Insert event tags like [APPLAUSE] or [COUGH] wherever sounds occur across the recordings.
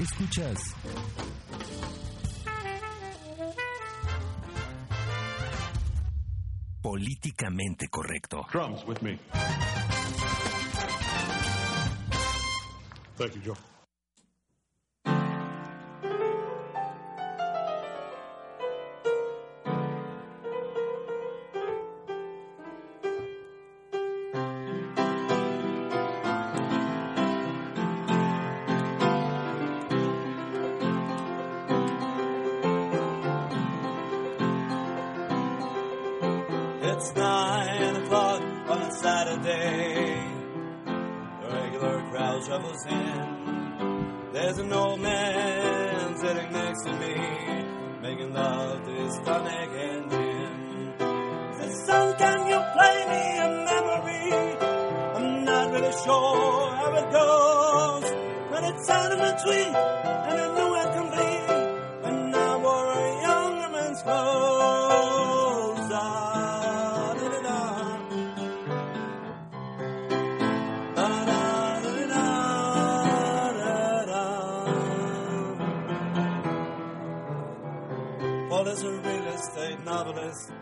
Escuchas Políticamente correcto. Drums with me. Thank you, Joe. Estate novelist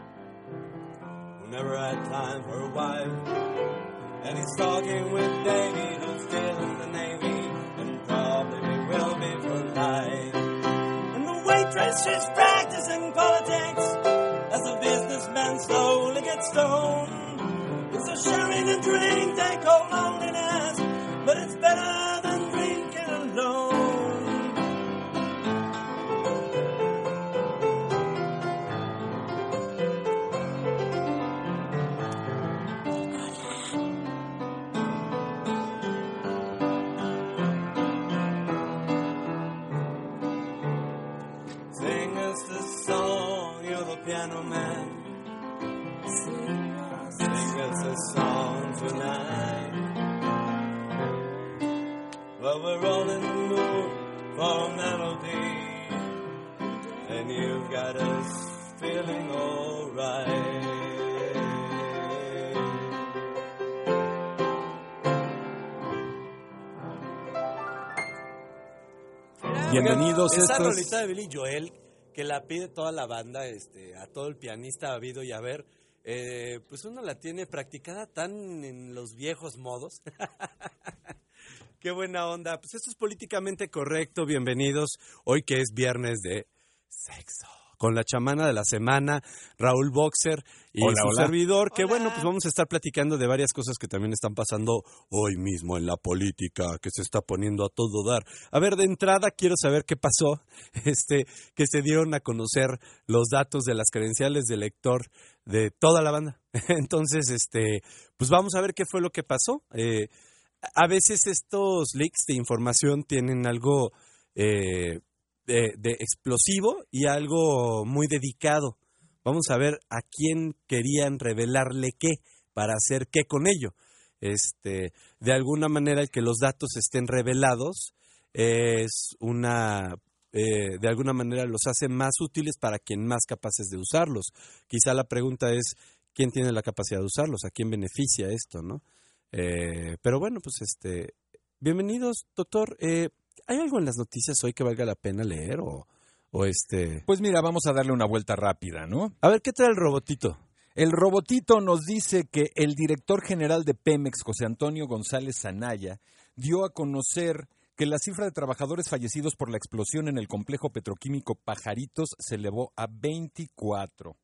who never had time for a wife. And he's talking with Davy, who's still in the Navy, and probably will be for life. And the waitress, she's practicing politics as the businessman slowly gets stoned. It's a sharing a drink they call loneliness, but it's better Bienvenidos, Esa esto es- rolita de Billy Joel, que la pide toda la banda, este, a todo el pianista habido y a ver, eh, pues uno la tiene practicada tan en los viejos modos. [LAUGHS] Qué buena onda. Pues esto es políticamente correcto. Bienvenidos. Hoy que es viernes de sexo. Con la chamana de la semana, Raúl Boxer y Hola, su hola. servidor. Que bueno, pues vamos a estar platicando de varias cosas que también están pasando hoy mismo en la política, que se está poniendo a todo dar. A ver, de entrada quiero saber qué pasó, [LAUGHS] este, que se dieron a conocer los datos de las credenciales del lector de toda la banda. [LAUGHS] Entonces, este, pues vamos a ver qué fue lo que pasó. Eh, a veces estos leaks de información tienen algo eh, de, explosivo y algo muy dedicado. Vamos a ver a quién querían revelarle qué para hacer qué con ello. Este, de alguna manera el que los datos estén revelados es una eh, de alguna manera los hace más útiles para quien más capaces de usarlos. Quizá la pregunta es quién tiene la capacidad de usarlos, a quién beneficia esto, ¿no? Eh, pero bueno, pues este, bienvenidos, doctor. Eh, ¿Hay algo en las noticias hoy que valga la pena leer o, o este? Pues mira, vamos a darle una vuelta rápida, ¿no? A ver, ¿qué trae el robotito? El robotito nos dice que el director general de Pemex, José Antonio González Zanaya, dio a conocer que la cifra de trabajadores fallecidos por la explosión en el complejo petroquímico Pajaritos se elevó a 24.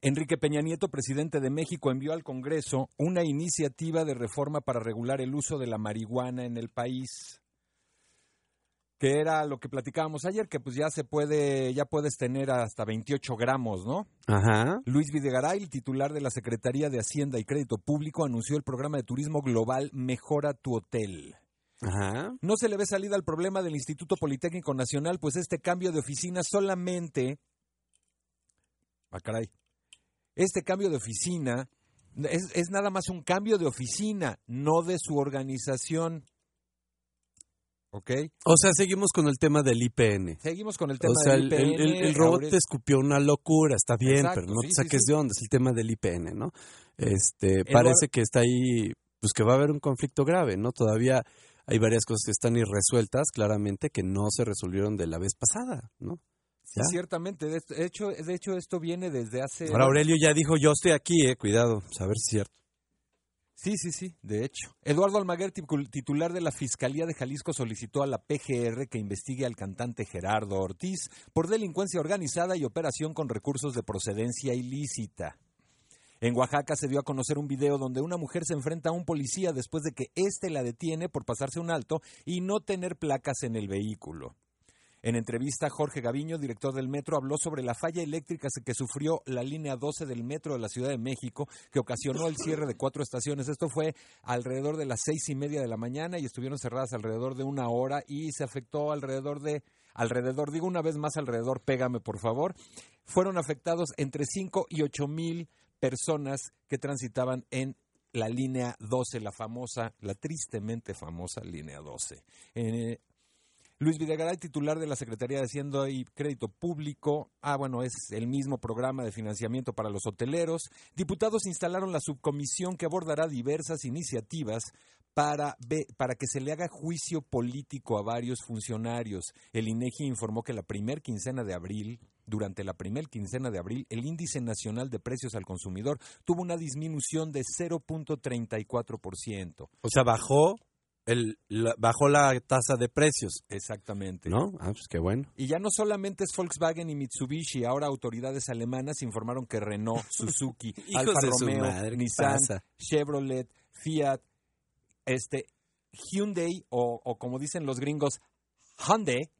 Enrique Peña Nieto, presidente de México, envió al Congreso una iniciativa de reforma para regular el uso de la marihuana en el país. que era lo que platicábamos ayer, que pues ya se puede, ya puedes tener hasta 28 gramos, ¿no? Ajá. Luis Videgaray, el titular de la Secretaría de Hacienda y Crédito Público, anunció el programa de turismo global Mejora tu Hotel. Ajá. No se le ve salida al problema del Instituto Politécnico Nacional, pues este cambio de oficina solamente... Ah, caray. Este cambio de oficina es, es nada más un cambio de oficina, no de su organización. ¿Ok? O sea, seguimos con el tema del IPN. Seguimos con el tema O sea, del el, el- IPN. el- el robot te es- escupió una locura, está bien, Exacto, pero no te sí, saques sí. de onda, es el tema del IPN, ¿no? Este, parece que está ahí, pues que va a haber un conflicto grave, ¿no? Todavía hay varias cosas que están irresueltas, claramente, que no se resolvieron de la vez pasada, ¿no? ¿Ya? ciertamente. De hecho, de hecho, esto viene desde hace... Ahora Aurelio ya dijo, yo estoy aquí, eh, cuidado, a ver si es cierto. Sí, sí, sí, de hecho. Eduardo Almaguer, titular de la Fiscalía de Jalisco, solicitó a la PGR que investigue al cantante Gerardo Ortiz por delincuencia organizada y operación con recursos de procedencia ilícita. En Oaxaca se dio a conocer un video donde una mujer se enfrenta a un policía después de que éste la detiene por pasarse un alto y no tener placas en el vehículo. En entrevista, Jorge Gaviño, director del metro, habló sobre la falla eléctrica que sufrió la línea 12 del metro de la Ciudad de México, que ocasionó el cierre de cuatro estaciones. Esto fue alrededor de las seis y media de la mañana y estuvieron cerradas alrededor de una hora y se afectó alrededor de, alrededor, digo una vez más alrededor, pégame por favor, fueron afectados entre 5 y 8 mil personas que transitaban en la línea 12, la famosa, la tristemente famosa línea 12. Eh, Luis Videgaray, titular de la Secretaría de Hacienda y Crédito Público. Ah, bueno, es el mismo programa de financiamiento para los hoteleros. Diputados instalaron la subcomisión que abordará diversas iniciativas para, para que se le haga juicio político a varios funcionarios. El INEGI informó que la primer quincena de abril, durante la primer quincena de abril, el índice nacional de precios al consumidor tuvo una disminución de 0.34%. O sea, bajó, el, la- bajó la tasa de precios, Exactamente. ¿no? Ah, pues qué bueno. Y ya no solamente es Volkswagen y Mitsubishi, ahora autoridades alemanas informaron que Renault, [LAUGHS] Suzuki, Alfa Romeo, madre, ¿qué Nissan, pasa? Chevrolet, Fiat, este Hyundai o, o como dicen los gringos, Hyundai,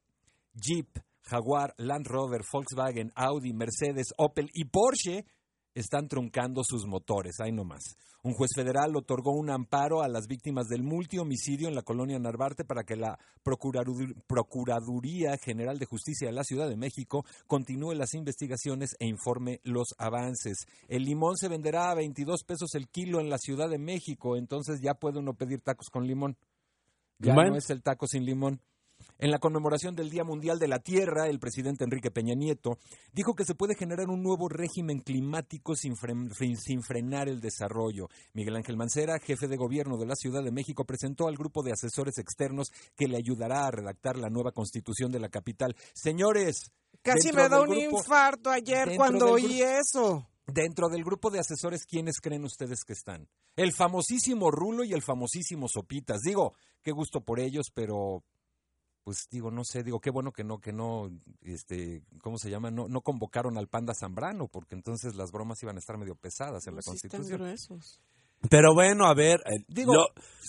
Jeep, Jaguar, Land Rover, Volkswagen, Audi, Mercedes, Opel y Porsche están truncando sus motores. Ahí nomás. Un juez federal otorgó un amparo a las víctimas del multihomicidio en la colonia Narvarte para que la Procuradu- Procuraduría General de Justicia de la Ciudad de México continúe las investigaciones e informe los avances. El limón se venderá a 22 pesos el kilo en la Ciudad de México, entonces ya puede uno pedir tacos con limón. Ya no es el taco sin limón. En la conmemoración del Día Mundial de la Tierra, el presidente Enrique Peña Nieto dijo que se puede generar un nuevo régimen climático sin, fren- fin- sin frenar el desarrollo. Miguel Ángel Mancera, jefe de gobierno de la Ciudad de México, presentó al grupo de asesores externos que le ayudará a redactar la nueva constitución de la capital. Señores, Casi me da un grupo- infarto ayer cuando oí eso. Dentro del grupo de asesores, ¿quiénes creen ustedes que están? El famosísimo Rulo y el famosísimo Sopitas. Digo, qué gusto por ellos, pero pues digo, no sé, digo, qué bueno que no, que no, este, ¿cómo se llama? No, no convocaron al panda Zambrano, porque entonces las bromas iban a estar medio pesadas en la Sí están Constitución. gruesos. Pero bueno, a ver, eh, Digo,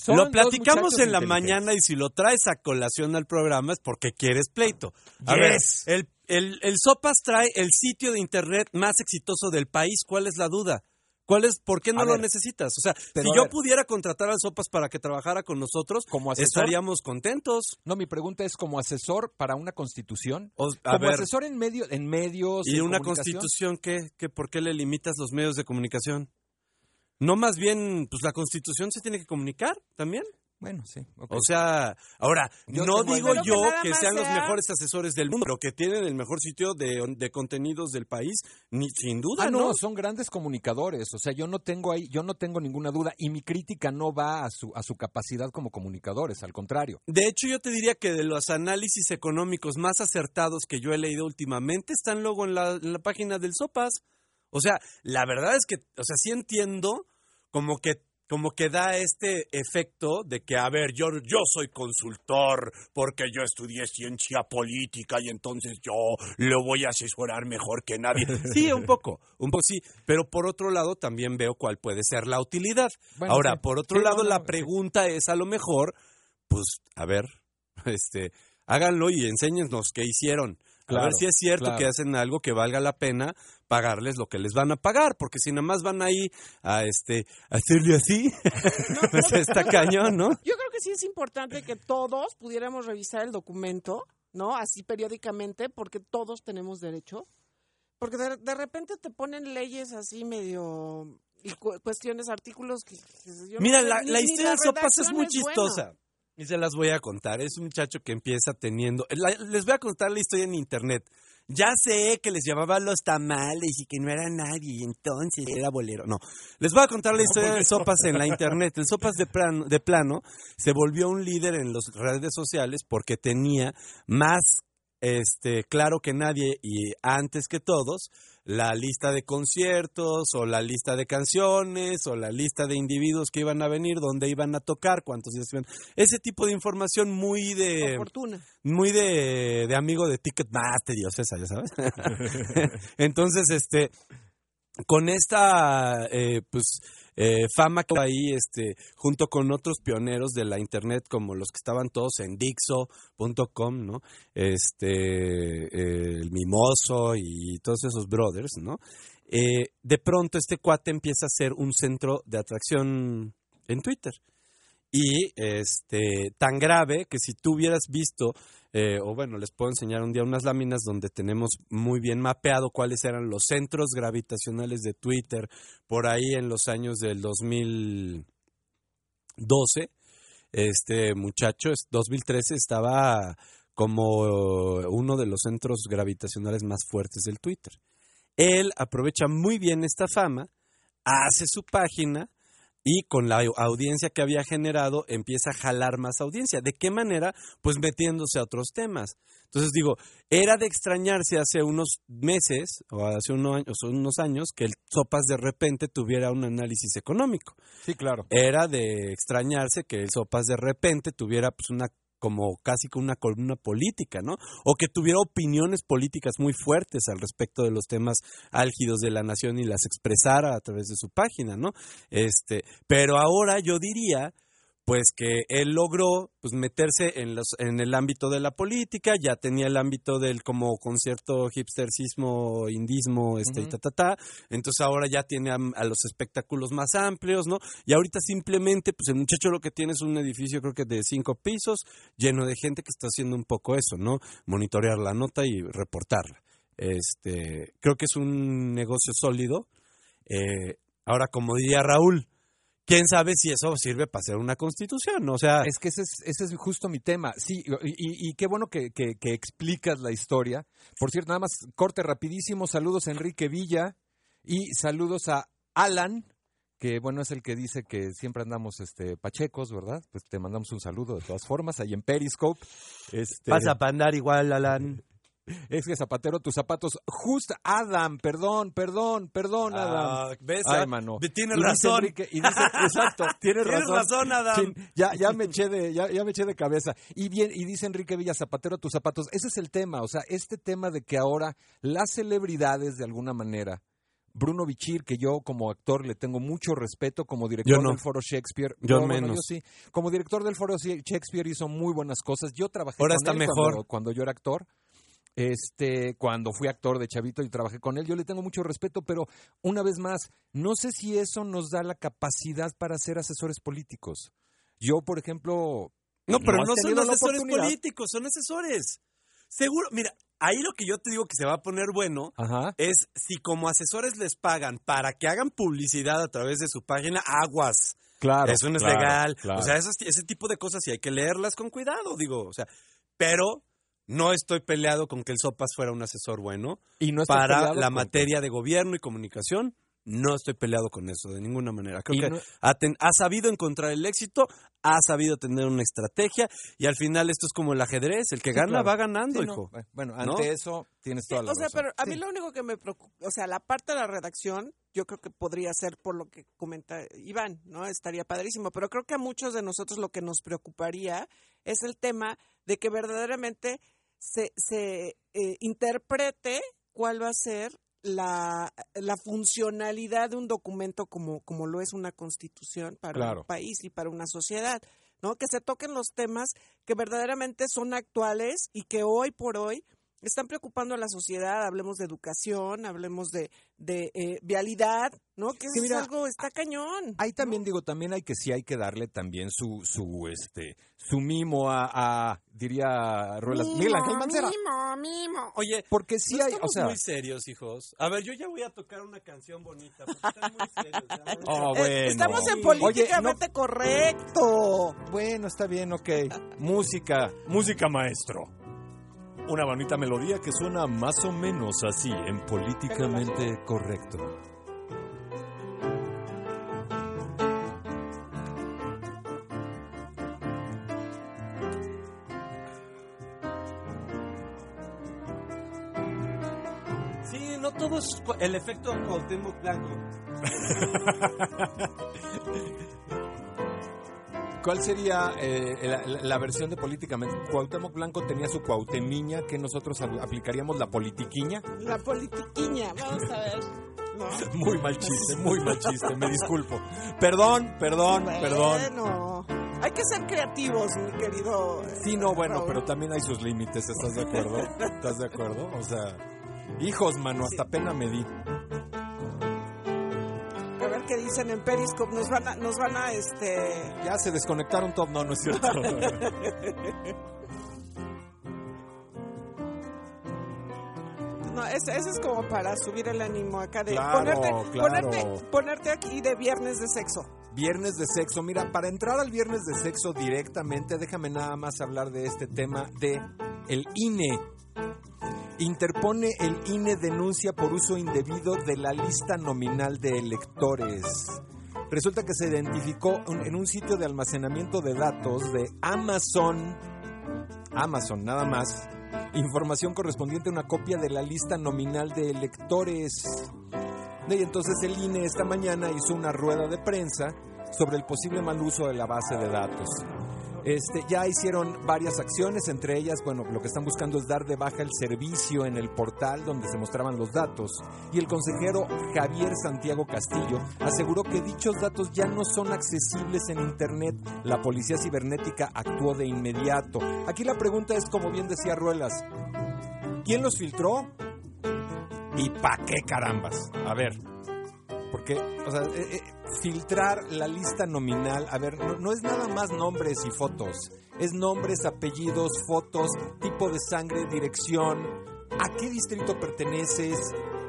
lo, platicamos en la mañana y si lo traes a colación al programa es porque quieres pleito. A ver, el, el, el Sopas trae el sitio de internet más exitoso del país. ¿Cuál es la duda? ¿Cuál es, ¿Por qué no A lo ver, necesitas? O sea, si yo ver. pudiera contratar al Sopas para que trabajara con nosotros, Como asesor. estaríamos contentos. No, mi pregunta es como asesor para una constitución, O- a como ver, asesor en medio, en medios. ¿y en una constitución qué? ¿Qué? ¿Por qué le limitas los medios de comunicación? No, más bien, pues la constitución se tiene que comunicar también. Bueno, sí. ok. O sea, ahora, Yo no digo que yo que sean los mejores asesores del mundo, pero que tienen el mejor sitio de, de contenidos del país, ni sin duda, Ah, ¿no? no, son grandes comunicadores. O sea, yo no tengo ahí, yo no tengo ninguna duda. Y mi crítica no va a su, a su capacidad como comunicadores, al contrario. De hecho, yo te diría que de los análisis económicos más acertados que yo he leído últimamente están luego en la, en la página del Sopas. O sea, la verdad es que, o sea, sí entiendo como que como que da este efecto de que, a ver, yo, yo soy consultor porque yo estudié ciencia política y entonces yo lo voy a asesorar mejor que nadie. [LAUGHS] Sí, un poco, un poco sí, pero por otro lado también veo cuál puede ser la utilidad. Bueno, Ahora, sí. por otro Sí, lado, no, la sí. pregunta es a lo mejor, pues, a ver, [LAUGHS] este, háganlo y enséñenos qué hicieron. A ver si es cierto claro. que hacen algo que valga la pena pagarles lo que les van a pagar, porque si nada más van ahí a este a hacerle así, [LAUGHS] [LAUGHS] pues está cañón, ¿no? Yo creo que sí es importante que todos pudiéramos revisar el documento, ¿no? Así periódicamente, porque todos tenemos derecho. Porque de, de repente te ponen leyes así medio... y cu- cuestiones, artículos que... que yo no Mira, sé, la, ni- la ni historia de Sopas es muy chistosa. Y se las voy a contar. Es un muchacho que empieza teniendo. la- les voy a contar la historia en internet. Ya sé que les llamaba los tamales y que no era nadie, y entonces era bolero. No, les voy a contar la historia del Sopas en la internet. El Sopas de [LAUGHS] plano, de plano se volvió un líder en las redes sociales porque tenía más este, claro que nadie y antes que todos la lista de conciertos o la lista de canciones o la lista de individuos que iban a venir, dónde iban a tocar, cuántos días iban. Ese tipo de información muy de Por fortuna. muy de, de amigo de Ticketmaster y esa, ya sabes. [LAUGHS] [LAUGHS] Entonces, este, con esta, eh, pues, eh, fama que ahí, este, junto con otros pioneros de la internet, como los que estaban todos en Dixo.com, ¿no? Este, el Mimoso y todos esos brothers, ¿no? Eh, de pronto este cuate empieza a ser un centro de atracción en Twitter. Y este tan grave que si tú hubieras visto, eh, o bueno, les puedo enseñar un día unas láminas donde tenemos muy bien mapeado cuáles eran los centros gravitacionales de Twitter por ahí en los años del 2012. Este muchacho, es 2013, estaba como uno de los centros gravitacionales más fuertes del Twitter. Él aprovecha muy bien esta fama, hace su página, y con la au- audiencia que había generado empieza a jalar más audiencia. ¿De qué manera? Pues metiéndose a otros temas. Entonces digo, era de extrañarse hace unos meses o hace años, unos años que el Sopas de repente tuviera un análisis económico. Sí, claro. Era de extrañarse que el Sopas de repente tuviera pues una como casi con una columna política, ¿no? O que tuviera opiniones políticas muy fuertes al respecto de los temas álgidos de la nación y las expresara a través de su página, ¿no? Este, pero ahora yo diría pues que él logró pues meterse en los en el ámbito de la política, ya tenía el ámbito del como concierto hipstercismo, indismo, este y ta ta ta, entonces ahora ya tiene a, a los espectáculos más amplios, ¿no? Y ahorita simplemente pues el muchacho lo que tiene es un edificio creo que de cinco pisos, lleno de gente que está haciendo un poco eso, ¿no? Monitorear la nota y reportarla. Este, creo que es un negocio sólido. Eh, ahora, como diría Raúl, quién sabe si eso sirve para hacer una constitución, o sea, Es que ese es, ese es justo mi tema. Sí, y, y- y qué bueno que, que- que explicas la historia. Por cierto, nada más corte rapidísimo. Saludos a Enrique Villa y saludos a Alan, que bueno, es el que dice que siempre andamos este pachecos, ¿verdad? Pues te mandamos un saludo de todas formas, ahí en Periscope. Este, pasa para andar igual, Alan. Es que Zapatero, tus zapatos. Justo, Adam, perdón, perdón, perdón, Adam. Ah, ¿ves? Ay, mano. Tienes Y dice razón. Enrique- y dice, exacto, [LAUGHS] tienes, Tienes razón, Adam. Ya, ya me eché de, ya, ya me eché de cabeza. Y bien, y dice Enrique Villa Zapatero, tus zapatos. Ese es el tema. O sea, este tema de que ahora las celebridades, de alguna manera, Bruno Bichir, que yo como actor le tengo mucho respeto como director no. del Foro Shakespeare. Yo bueno, menos. yo sí. Como director del Foro Shakespeare hizo muy buenas cosas. Yo trabajé Ahora con está él mejor. Cuando, cuando yo era actor. Este, cuando fui actor de Chavito y trabajé con él, yo le tengo mucho respeto, pero una vez más, no sé si eso nos da la capacidad para ser asesores políticos. Yo, por ejemplo, No, pero no, son asesores políticos, son asesores. Seguro, mira, ahí lo que yo te digo que se va a poner bueno Ajá. es si como asesores les pagan para que hagan publicidad a través de su página, aguas. Claro. Eso no es claro, legal. claro. O sea, esos- ese tipo de cosas sí hay que leerlas con cuidado, digo. O sea, pero no estoy peleado con que el Sopas fuera un asesor bueno y no estoy para la con- materia de gobierno y comunicación. No estoy peleado con eso de ninguna manera. Creo Y que no- ha, ten- ha sabido encontrar el éxito, ha sabido tener una estrategia y al final esto es como el ajedrez. El que Sí, gana claro. va ganando, Sí, no, hijo. Bueno, ¿No? ante eso tienes Sí, toda la o sea, razón. pero a mí Sí. lo único que me preocupa, o sea, la parte de la redacción, yo creo que podría ser por lo que comenta Iván, ¿no? Estaría padrísimo, pero creo que a muchos de nosotros lo que nos preocuparía es el tema de que verdaderamente se, se eh, interprete cuál va a ser la, la funcionalidad de un documento como, como lo es una constitución para Claro. un país y para una sociedad. ¿no? Que se toquen los temas que verdaderamente son actuales y que hoy por hoy están preocupando a la sociedad. Hablemos de educación, hablemos de, de eh, vialidad, ¿no? Que Sí, eso mira, es algo, está cañón. Ahí también digo, también hay que sí hay que darle también su su este su mimo a, a, diría Ruelas Miguel Ángel Mancera. Mimo, mimo. Oye, Porque sí no hay, o estamos sea, muy serios, hijos. A ver, yo ya voy a tocar una canción bonita, porque están muy serios. ya. Oh, Eh, bueno. Estamos en Oye, políticamente correcto. Bueno, está bien, ok. Música, música maestro. Una bonita melodía que suena más o menos así en políticamente correcto. Sí, no todo es el efecto Cuauhtémoc Blanco. [LAUGHS] ¿Cuál sería eh, la, versión de políticamente? Cuauhtémoc Blanco tenía su cuautemiña, que nosotros aplicaríamos la politiquiña. La politiquiña, vamos a ver. [LAUGHS] No. Muy mal chiste, muy mal chiste, me disculpo. Perdón, perdón, perdón. Bueno, hay que ser creativos, mi querido. eh, Sí, no, bueno, Raúl. pero también hay sus límites, ¿estás de acuerdo? ¿Estás de acuerdo? O sea, hijos, mano, hasta pena me di. Qué dicen en Periscope. Nos van a, nos van a, este. Ya se desconectaron todos, no, no es cierto. [LAUGHS] No, ese, ese es como para subir el ánimo acá de Claro, ponerte, claro. ponerte, ponerte aquí de viernes de sexo. Viernes de sexo. Mira, para entrar al viernes de sexo directamente, déjame nada más hablar de este tema de el INE. Interpone el INE denuncia por uso indebido de la lista nominal de electores. Resulta que se identificó en un sitio de almacenamiento de datos de Amazon, Amazon nada más, información correspondiente a una copia de la lista nominal de electores. Y entonces el INE esta mañana hizo una rueda de prensa sobre el posible mal uso de la base de datos. Este, ya hicieron varias acciones, entre ellas, bueno, lo que están buscando es dar de baja el servicio en el portal donde se mostraban los datos. Y el consejero Javier Santiago Castillo aseguró que dichos datos ya no son accesibles en Internet. La policía cibernética actuó de inmediato. Aquí la pregunta es, como bien decía Ruelas, ¿quién los filtró? ¿Y pa' qué carambas? A ver, porque, o sea, eh, eh, filtrar la lista nominal, a ver, no, no es nada más nombres y fotos, es nombres, apellidos, fotos, tipo de sangre, dirección, a qué distrito perteneces.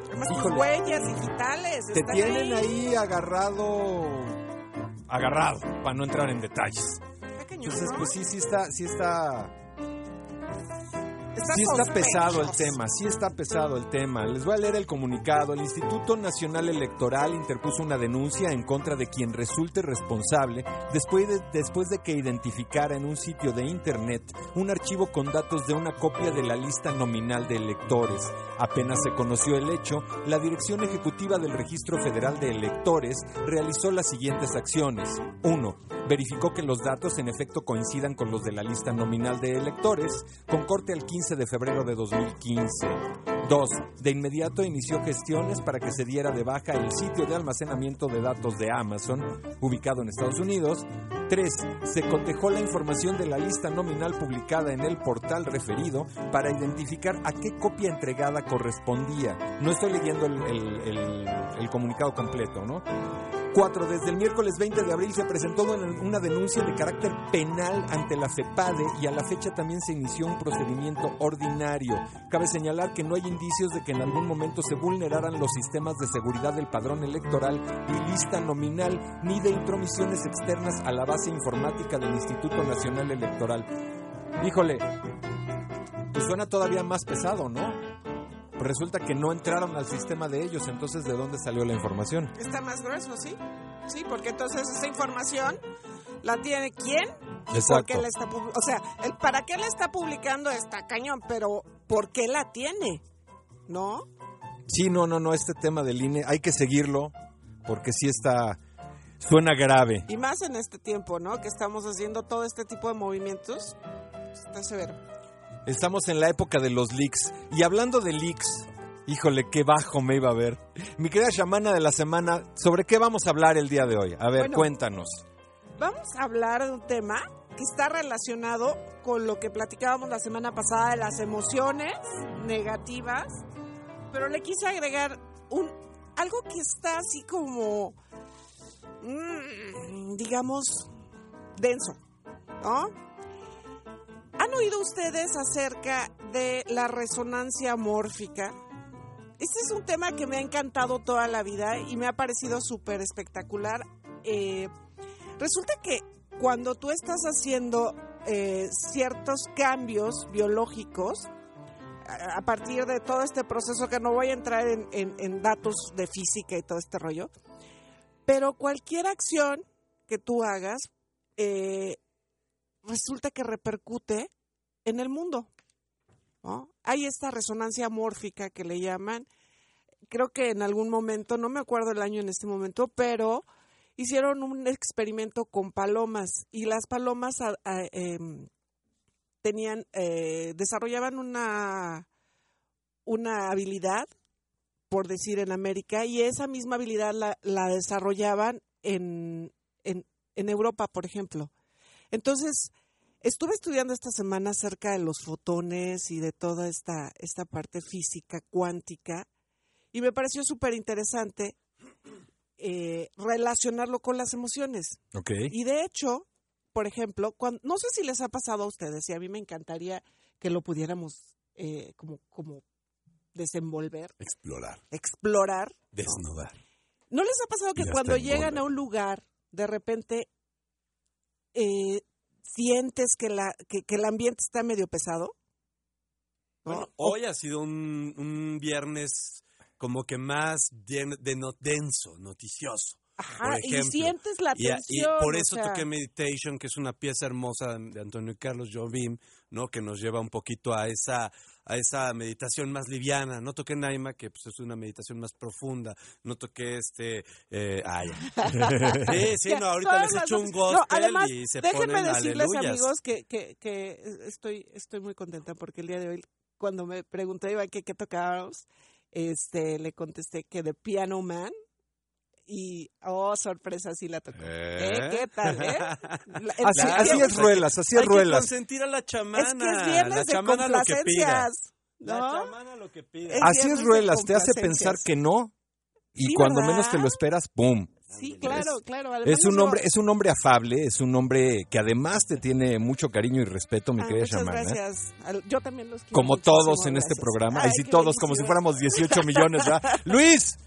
Además, Híjole, huellas digitales. te tienen ahí agarrado, agarrado, para no entrar en detalles. Entonces, pues sí, sí está, sí está, Está Sí está pesado el tema, sí está pesado el tema. Les voy a leer el comunicado. El Instituto Nacional Electoral interpuso una denuncia en contra de quien resulte responsable después de, después de que identificara en un sitio de Internet un archivo con datos de una copia de la lista nominal de electores. Apenas se conoció el hecho, la Dirección Ejecutiva del Registro Federal de Electores realizó las siguientes acciones. 1. Verificó que los datos en efecto coincidan con los de la lista nominal de electores, con corte al 15 de febrero de 2015. 2. De inmediato inició gestiones para que se diera de baja el sitio de almacenamiento de datos de Amazon, ubicado en Estados Unidos. 3. Se cotejó la información de la lista nominal publicada en el portal referido para identificar a qué copia entregada correspondía. No estoy leyendo el, el- comunicado completo, ¿no? 4. Desde el miércoles 20 de abril se presentó una denuncia de carácter penal ante la FEPADE y a la fecha también se inició un procedimiento ordinario. Cabe señalar que no hay indicios de que en algún momento se vulneraran los sistemas de seguridad del padrón electoral y lista nominal, ni de intromisiones externas a la base informática del Instituto Nacional Electoral. Híjole, pues suena todavía más pesado, ¿no? Pues resulta que no entraron al sistema de ellos, entonces ¿de dónde salió la información? Está más grueso, ¿sí? Sí, porque entonces esta información la tiene quién Exacto. qué la está O sea, el para qué la está publicando está cañón, pero ¿por qué la tiene? ¿No? Sí, no, no, no, este tema del INE hay que seguirlo porque sí está, suena grave. Y más en este tiempo, ¿no? Que estamos haciendo todo este tipo de movimientos. Está severo. Estamos en la época de los leaks. Y hablando de leaks, híjole, qué bajo me iba a ver. Mi querida chamana de la semana, ¿sobre qué vamos a hablar el día de hoy? A ver, Bueno. cuéntanos. Vamos a hablar de un tema que está relacionado con lo que platicábamos la semana pasada de las emociones negativas, pero le quise agregar un algo que está así como, mm, digamos, denso, ¿no? ¿Han oído ustedes acerca de la resonancia mórfica? Este es un tema que me ha encantado toda la vida y me ha parecido súper espectacular. Eh, resulta que cuando tú estás haciendo eh, ciertos cambios biológicos, a partir de todo este proceso que no voy a entrar en, en- en datos de física y todo este rollo, pero cualquier acción que tú hagas eh, resulta que repercute en el mundo. Hay esta resonancia mórfica que le llaman, creo que en algún momento, no me acuerdo el año en este momento, pero hicieron un experimento con palomas y las palomas a- a- em, tenían, eh, desarrollaban una, una habilidad, por decir en América, y esa misma habilidad la, la desarrollaban en, en Europa, por ejemplo. Entonces, estuve estudiando esta semana acerca de los fotones y de toda esta, esta parte física cuántica, y me pareció súper interesante eh, relacionarlo con las emociones. Ok. Y de hecho, por ejemplo, cuando, no sé si les ha pasado a ustedes, y a mí me encantaría que lo pudiéramos eh, como, como desenvolver, Explorar, explorar. desnudar. ¿No les ha pasado que cuando llegan a un lugar, de repente eh, sientes que, la, que, que el ambiente está medio pesado? ¿No? Bueno, O- hoy ha sido un, un viernes como que más de, de no- denso, noticioso. Ajá, y sientes la tensión. y por o eso sea, toqué Meditation, que es una pieza hermosa de Antonio Carlos Jobim, ¿no? Que nos lleva un poquito a esa a esa meditación más liviana. No toqué Naima, que pues, es una meditación más profunda. No toqué este... Eh, ah, ya. [LAUGHS] Sí, sí, no, ahorita les echo un gospel No, además, y se déjenme ponen decirles, aleluyas. amigos, que, que, que estoy, estoy muy contenta porque el día de hoy, cuando me preguntó Iván que qué tocábamos, este, le contesté que de Piano Man. Y, oh, sorpresa, sí la tocó. ¿Eh? ¿Eh? ¿Qué tal, eh? [LAUGHS] La- Así, así es ruelas, así Hay es que ruelas. consentir a la chamana. Es que es viernes la de chamana lo que pida. La ¿no? chamana lo que pida. Es Así es ruelas, te hace pensar que no y Sí, cuando ¿verdad? menos te lo esperas, ¡pum! Sí, claro, claro. Además, Es un hombre, es un hombre afable, es un hombre que además te tiene mucho cariño y respeto, mi Ah, querida muchas chamana. gracias. Yo también los quiero Como todos en este programa, Ay, sí todos como si fuéramos 18 millones, ¿verdad? [LAUGHS] Luis,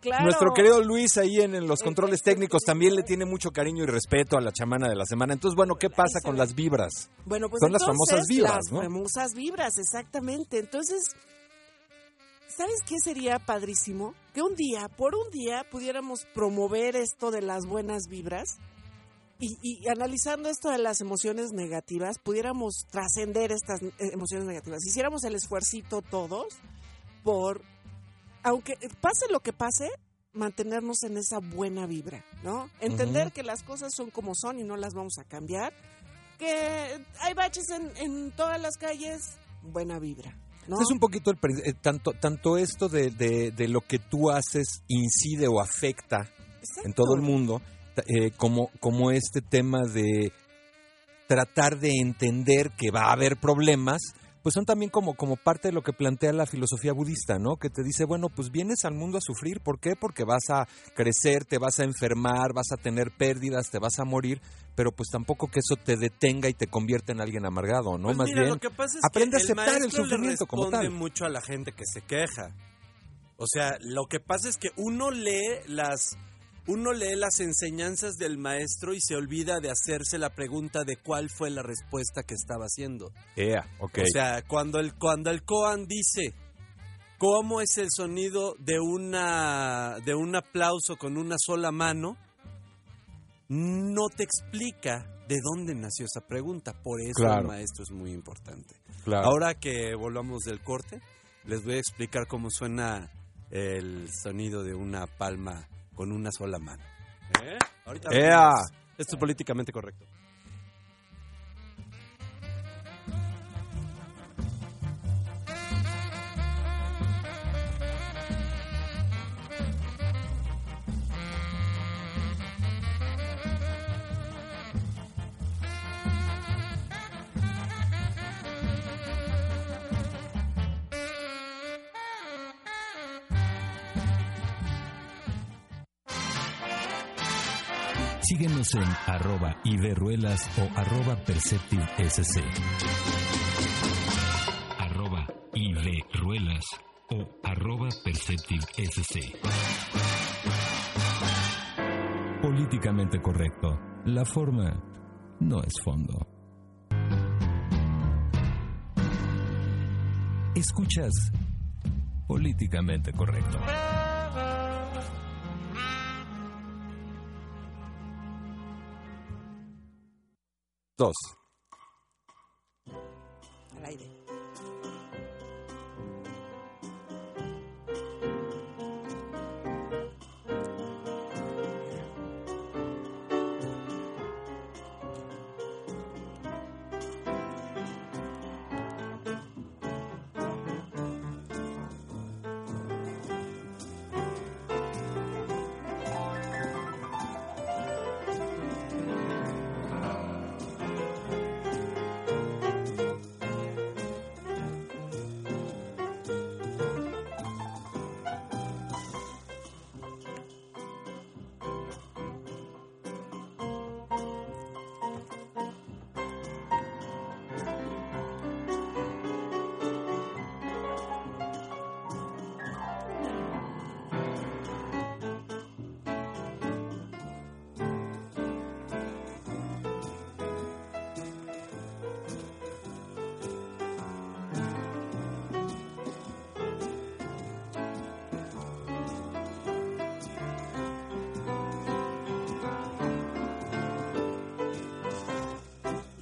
Claro. nuestro querido Luis ahí en, en los controles técnicos también le tiene mucho cariño y respeto a la chamana de la semana. Entonces, bueno, ¿qué pasa con las vibras? Bueno, pues Son las famosas vibras, las ¿no? famosas vibras, exactamente. Entonces, ¿sabes qué sería padrísimo? Que un día, por un día, pudiéramos promover esto de las buenas vibras y, y analizando esto de las emociones negativas, pudiéramos trascender estas eh, emociones negativas. Hiciéramos el esfuercito todos por, aunque pase lo que pase, mantenernos en esa buena vibra, ¿no? Entender que las cosas son como son y no las vamos a cambiar que hay baches en, en todas las calles, buena vibra. ¿no? Es un poquito el, eh, tanto, tanto esto de, de- de lo que tú haces incide o afecta Exacto. en todo el mundo, eh, como, como este tema de tratar de entender que va a haber problemas, pues son también como, como parte de lo que plantea la filosofía budista, ¿no? Que te dice, bueno, pues vienes al mundo a sufrir, ¿por qué? Porque vas a crecer, te vas a enfermar, vas a tener pérdidas, te vas a morir, pero pues tampoco que eso te detenga y te convierta en alguien amargado, ¿no? Pues Más mira, bien, lo que pasa es aprende que a aceptar el maestro le sufrimiento como tal. mucho a la gente que se queja. O sea, lo que pasa es que uno lee las uno lee las enseñanzas del maestro y se olvida de hacerse la pregunta de cuál fue la respuesta que estaba haciendo. Ea, ok. O sea, cuando el cuando el koan dice cómo es el sonido de una de un aplauso con una sola mano, no te explica de dónde nació esa pregunta. Por eso Claro. el maestro es muy importante. claro. Ahora que volvamos del corte, les voy a explicar cómo suena el sonido de una palma con una sola mano. ¿Eh? Ahorita ¡Ea! Esto es políticamente correcto. Síguenos en arroba iberruelas o arroba perceptivesc. Arroba iberruelas o arroba perceptivesc. Políticamente correcto. La forma no es fondo. Escuchas Políticamente correcto. 2.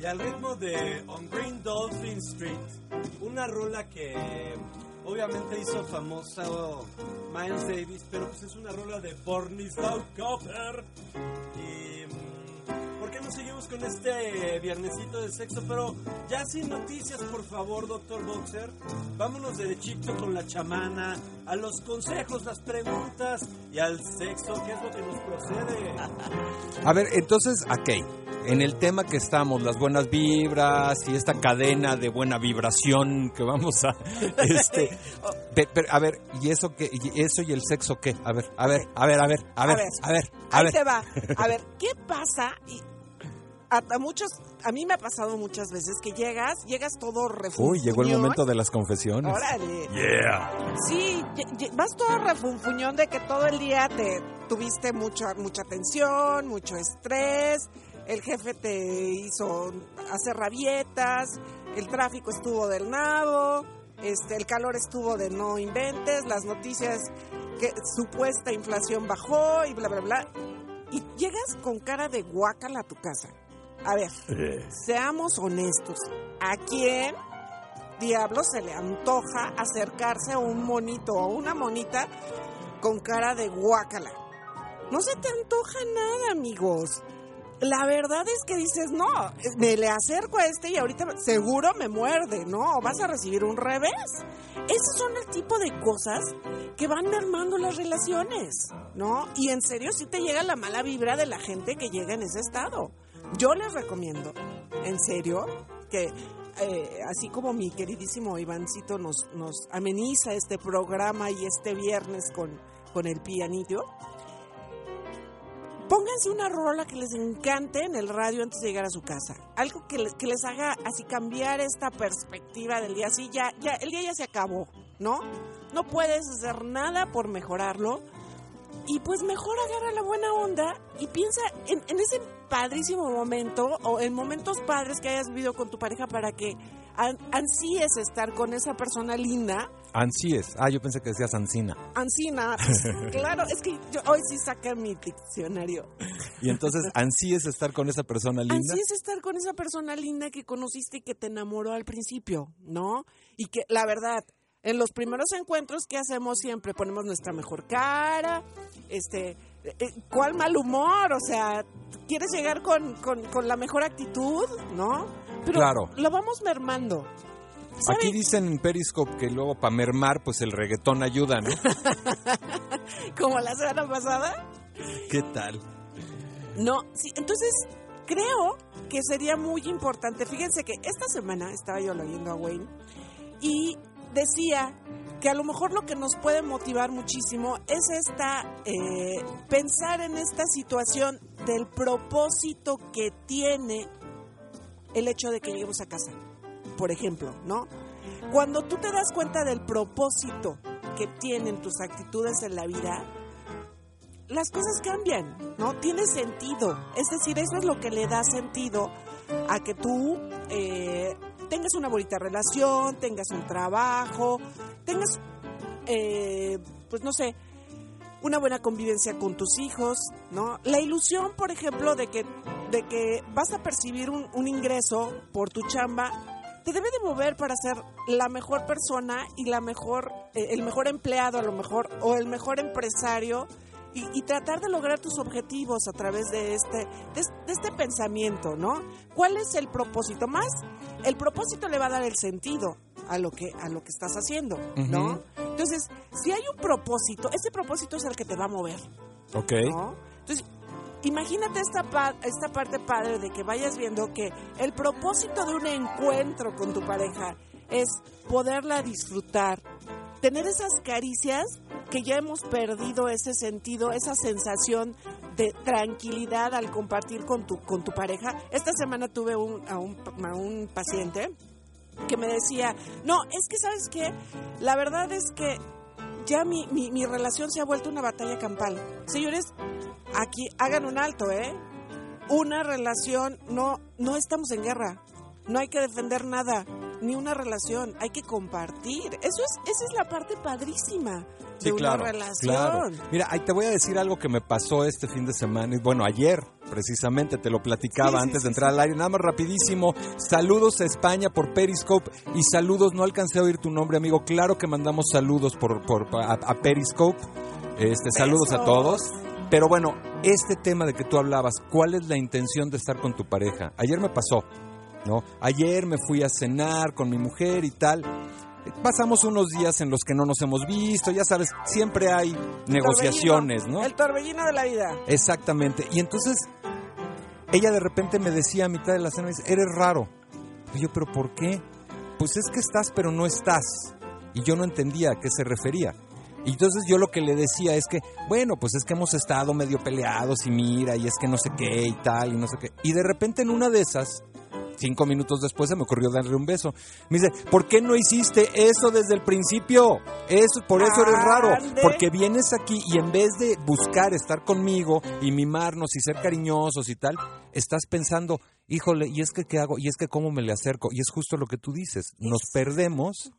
Al ritmo de On Green Dolphin Street, una rola que obviamente hizo famoso Miles Davis, pero pues es una rola de Borny Copper. Y mm, ¿por qué no seguimos con este viernesito de sexo? Pero ya sin noticias, por favor, doctor Boxer. Vámonos derechito con la chamana, a los consejos, las preguntas y al sexo, que es lo que nos procede. [LAUGHS] A ver, entonces, ok. En el tema que estamos, las buenas vibras y esta cadena de buena vibración que vamos a, [LAUGHS] este, pe- a ver, y eso que, y eso y el sexo qué, a ver, a ver, a ver, a ver, a ver, a ver, a Ahí ver. te va. A ver, [LAUGHS] ¿qué pasa? Y a, a muchos, a mí me ha pasado muchas veces que llegas, llegas todo refunfuñón. Uy, llegó el momento de las confesiones. Órale. Yeah. Sí, vas todo refunfuñón de que todo el día te tuviste mucha mucha tensión, mucho estrés, el jefe te hizo hacer rabietas, el tráfico estuvo del nabo, este, el calor estuvo de no inventes, las noticias que supuesta inflación bajó y bla bla bla. Y llegas con cara de guácala a tu casa. A ver, seamos honestos. ¿A quién diablo se le antoja acercarse a un monito o una monita con cara de guácala? No se te antoja nada, amigos. La verdad es que dices, no, me le acerco a este y ahorita seguro me muerde, ¿no? O vas a recibir un revés. Esos son el tipo de cosas que van mermando las relaciones, ¿no? Y en serio sí te llega la mala vibra de la gente que llega en ese estado. Yo les recomiendo, en serio, que eh, así como mi queridísimo Ivancito nos, nos ameniza este programa y este viernes con, con el pianillo, pónganse una rola que les encante en el radio antes de llegar a su casa. Algo que, le- que les haga así cambiar esta perspectiva del día. Así ya, ya, el día ya se acabó, ¿no? No puedes hacer nada por mejorarlo. Y pues mejor agarra la buena onda y piensa en, en ese padrísimo momento o en momentos padres que hayas vivido con tu pareja para que an- ansíes estar con esa persona linda. Ansíes. Ah, yo pensé que decías ansina. Ansina, pues, [LAUGHS] claro, es que yo hoy sí saqué mi diccionario. Y entonces ansíes estar con esa persona linda. Ansíes estar con esa persona linda que conociste y que te enamoró al principio, ¿no? Y que la verdad, en los primeros encuentros que hacemos siempre ponemos nuestra mejor cara, este, eh, eh, ¿cuál mal humor? O sea, ¿quieres llegar con, con- con la mejor actitud? ¿No? Pero Claro. lo vamos mermando. ¿Sabe? Aquí dicen en Periscope que luego para mermar, pues el reggaetón ayuda, ¿no? [LAUGHS] Como la semana pasada. ¿Qué tal? No, sí, entonces creo que sería muy importante. Fíjense que esta semana estaba yo leyendo a Wayne y decía que a lo mejor lo que nos puede motivar muchísimo es esta eh, pensar en esta situación del propósito que tiene el hecho de que lleguemos a casa, por ejemplo, ¿no? Cuando tú te das cuenta del propósito que tienen tus actitudes en la vida, las cosas cambian, ¿no? Tiene sentido. Es decir, eso es lo que le da sentido a que tú eh, tengas una bonita relación, tengas un trabajo, tengas, eh, pues no sé, una buena convivencia con tus hijos, ¿no? La ilusión, por ejemplo, de que, de que vas a percibir un, un ingreso por tu chamba, te debe de mover para ser la mejor persona y la mejor, eh, el mejor empleado a lo mejor, o el mejor empresario, y, y tratar de lograr tus objetivos a través de este, de, de este pensamiento, ¿no? ¿Cuál es el propósito? Más, el propósito le va a dar el sentido a lo que, a lo que estás haciendo, ¿no? Entonces, si hay un propósito, ese propósito es el que te va a mover, Ok. ¿no? Entonces, imagínate esta, esta parte padre de que vayas viendo que el propósito de un encuentro con tu pareja es poderla disfrutar, tener esas caricias que ya hemos perdido ese sentido, esa sensación de tranquilidad al compartir con tu, con tu pareja. Esta semana tuve un, a, un, a un paciente que me decía, no, es que sabes qué, la verdad es que ya mi, mi, mi relación se ha vuelto una batalla campal. Señores, aquí hagan un alto, ¿eh? Una relación, no, no estamos en guerra. No hay que defender nada, ni una relación, hay que compartir. Eso es, esa es la parte padrísima de Sí, una claro, relación. claro. Mira, te voy a decir algo que me pasó este fin de semana, y bueno, ayer precisamente te lo platicaba Sí, antes sí, de entrar al aire, nada más rapidísimo, saludos a España por Periscope y saludos, no alcancé a oír tu nombre amigo, claro que mandamos saludos por, por a, a Periscope, este, saludos a todos. Pero bueno, este tema de que tú hablabas, ¿cuál es la intención de estar con tu pareja? Ayer me pasó, ¿no? Ayer me fui a cenar con mi mujer y tal. Pasamos unos días en los que no nos hemos visto, ya sabes, siempre hay negociaciones, ¿no? El torbellino de la vida. Exactamente. Y entonces ella de repente me decía a mitad de la cena, me dice, eres raro. Y yo, pero ¿por qué? Pues es que estás, pero no estás. Y yo no entendía a qué se refería. Y entonces yo lo que le decía es que, bueno, pues es que hemos estado medio peleados y mira, y es que no sé qué y tal, y no sé qué. Y de repente en una de esas, cinco minutos después se me ocurrió darle un beso. Me dice, ¿por qué no hiciste eso desde el principio? Eso, por eso eres raro. Porque vienes aquí y en vez de buscar estar conmigo y mimarnos y ser cariñosos y tal, estás pensando, híjole, ¿y es que qué hago? ¿Y es que cómo me le acerco? Y es justo lo que tú dices, nos perdemos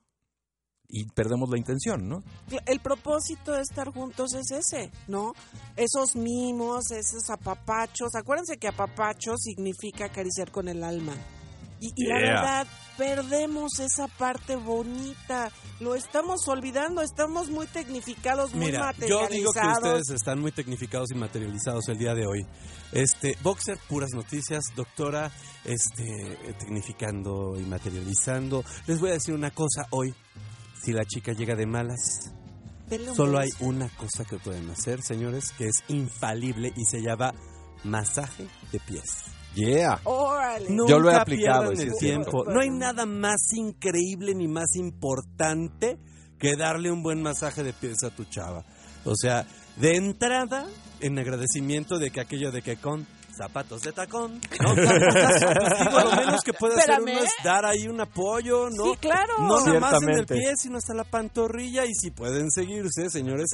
y perdemos la intención, ¿no? el propósito de estar juntos es ese, ¿no? Esos mimos, esos apapachos. Acuérdense que apapacho significa acariciar con el alma. Y, y la verdad, perdemos esa parte bonita. Lo estamos olvidando, estamos muy tecnificados, muy Mira, yo digo que materializados. ustedes están muy tecnificados y materializados el día de hoy. Este, Boxer, puras noticias, doctora, este, tecnificando y materializando. Les voy a decir una cosa hoy. Si la chica llega de malas, solo hay una cosa que pueden hacer, señores, que es infalible y se llama masaje de pies. Yeah. Órale. Yo lo he aplicado, pierdan y sí el es tiempo. cierto. No hay nada más increíble ni más importante que darle un buen masaje de pies a tu chava. O sea, de entrada, en agradecimiento de que aquello de que con zapatos de tacón, ¿no? Pues digo, lo menos que puede hacer Espérame. uno es dar ahí un apoyo, ¿no? Sí, claro. No nada más en el pie, sino hasta la pantorrilla. Y si pueden seguirse, señores,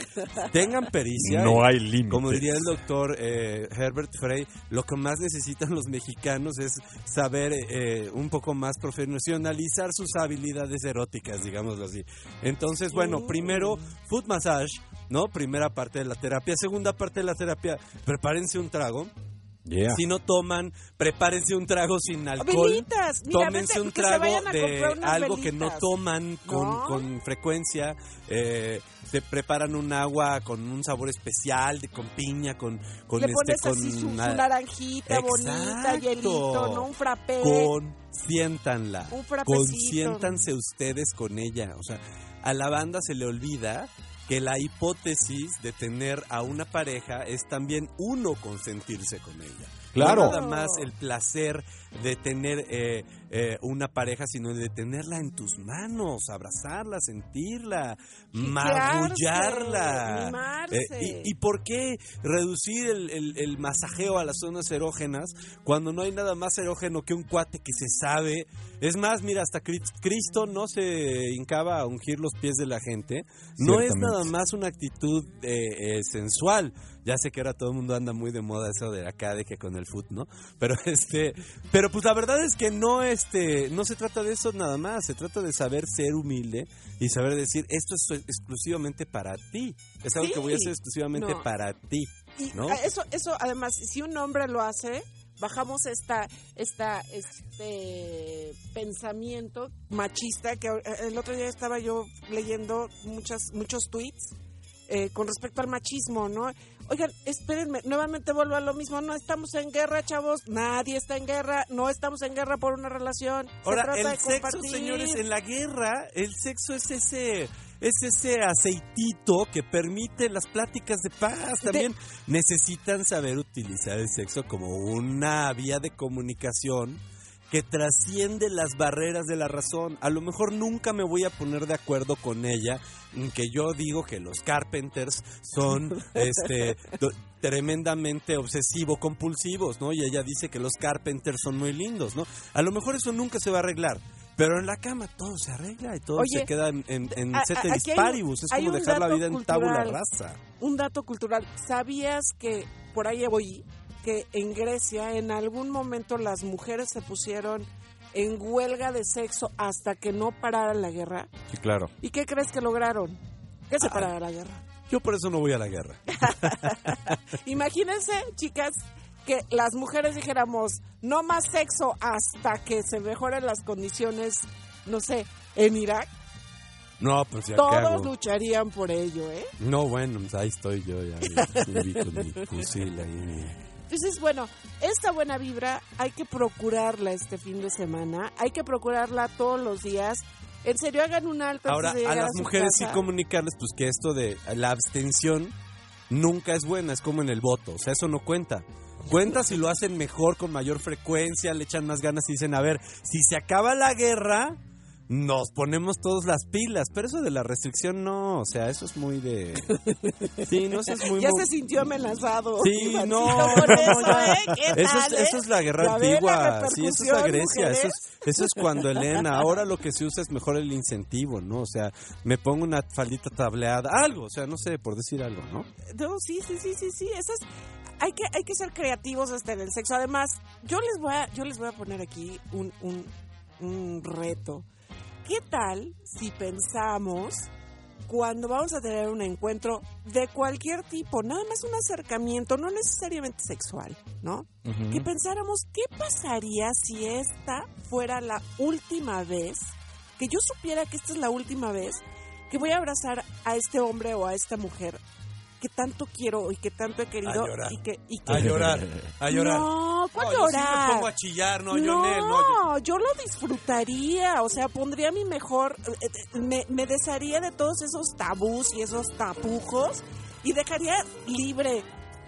tengan pericia. No hay límites. Como diría el doctor eh, Herbert Frey, lo que más necesitan los mexicanos es saber eh, un poco más profesionalizar sus habilidades eróticas, digámoslo así. Entonces, bueno, primero, foot massage, ¿no? Primera parte de la terapia. Segunda parte de la terapia, prepárense un trago. Yeah. Si no toman, prepárense un trago sin alcohol. Velitas. Mira, Tómense un trago de algo que no toman con, ¿No? con frecuencia. Eh, se preparan un agua con un sabor especial, de, con piña, con, con Le este, pones con así su, su na- naranjita bonita, hielito, ¿no? Un frappé. Consiéntanla. Un. Consiéntanse ustedes con ella. O sea, a la banda se le olvida que la hipótesis de tener a una pareja es también uno consentirse con ella. Claro. No nada más el placer de tener eh, eh, una pareja, sino de tenerla en tus manos, abrazarla, sentirla, magullarla. mimarse. Eh, y, ¿Y por qué reducir el, el- el masajeo a las zonas erógenas cuando no hay nada más erógeno que un cuate que se sabe? Es más, mira, hasta Cri- Cristo no se hincaba a ungir los pies de la gente. No es nada más una actitud eh, eh, sensual. Ya sé que ahora todo el mundo anda muy de moda eso de acá, de que con el foot, ¿no? Pero [LAUGHS] este, pero pues la verdad es que no, este, no se trata de eso nada más. Se trata de saber ser humilde y saber decir esto es exclusivamente para ti. Es algo Sí. que voy a hacer exclusivamente No. para ti. ¿no? a- eso, eso además, si un hombre lo hace, bajamos esta, esta, este pensamiento machista que eh, el otro día estaba yo leyendo muchas, muchos tweets eh, con respecto al machismo, ¿no? Oigan, espérenme, nuevamente vuelvo a lo mismo, no estamos en guerra, chavos, nadie está en guerra, no estamos en guerra por una relación. Se Ahora, trata el de sexo, compartir. señores, en la guerra, el sexo es ese es ese aceitito que permite las pláticas de paz. También necesitan saber utilizar el sexo como una vía de comunicación que trasciende las barreras de la razón. A lo mejor nunca me voy a poner de acuerdo con ella en que yo digo que los Carpenters son [LAUGHS] este do- tremendamente obsesivo compulsivos, ¿no? Y ella dice que los Carpenters son muy lindos, ¿no? A lo mejor eso nunca se va a arreglar. Pero en la cama todo se arregla y todo Oye, se queda en, en, en a- ceteris hay paribus. Es como dejar la vida en tabula cultural. rasa. un dato cultural. ¿Sabías que por ahí voy que en Grecia en algún momento las mujeres se pusieron en huelga de sexo hasta que no parara la guerra? Sí, claro. ¿Y qué crees que lograron? Que Ah. se parara la guerra. Yo por eso no voy a la guerra. [LAUGHS] Imagínense, chicas, que las mujeres dijéramos no más sexo hasta que se mejoren las condiciones, no sé, en Irak. No, pues ya ¿qué Todos lucharían por ello, ¿eh? No, bueno, pues ahí estoy yo, ya, con mi fusil ahí. Entonces, bueno, esta buena vibra hay que procurarla este fin de semana, hay que procurarla todos los días. En serio, hagan un alto Ahora, antes de a las mujeres sí casa. comunicarles pues que esto de la abstención nunca es buena, es como en el voto, o sea, eso no cuenta. Cuenta si lo hacen mejor, con mayor frecuencia, le echan más ganas y dicen, a ver, si se acaba la guerra, nos ponemos todos las pilas, pero eso de la restricción no, o sea, eso es muy de... [LAUGHS] Sí, no, eso es muy... Ya se sintió amenazado. Sí, [LAUGHS] no, eso, [LAUGHS] ya. ¿eh? ¿Qué Eso es, eh? eso es la guerra ven la antigua, sí, eso es la Grecia, eso es, eso es cuando Elena, ahora lo que se usa es mejor el incentivo, ¿no? O sea, me pongo una faldita tableada, algo, o sea, no sé, por decir algo, ¿no? No, sí, sí, sí, sí, sí. Esas, hay que, hay que ser creativos hasta en el sexo. Además, yo les voy a, yo les voy a poner aquí un, un, un reto. ¿Qué tal si pensamos cuando vamos a tener un encuentro de cualquier tipo, nada más un acercamiento, no necesariamente sexual, ¿no? Que pensáramos qué pasaría si esta fuera la última vez, que yo supiera que esta es la última vez que voy a abrazar a este hombre o a esta mujer que tanto quiero y que tanto he querido A llorar. y que, y que A llorar, a llorar. no, ¿cuál No, yo sí me llorar? pongo a chillar, no, no, Lionel, no, yo- yo lo disfrutaría, o sea, pondría mi mejor, eh, eh, me, me desharía de todos esos tabús y esos tapujos y dejaría libre,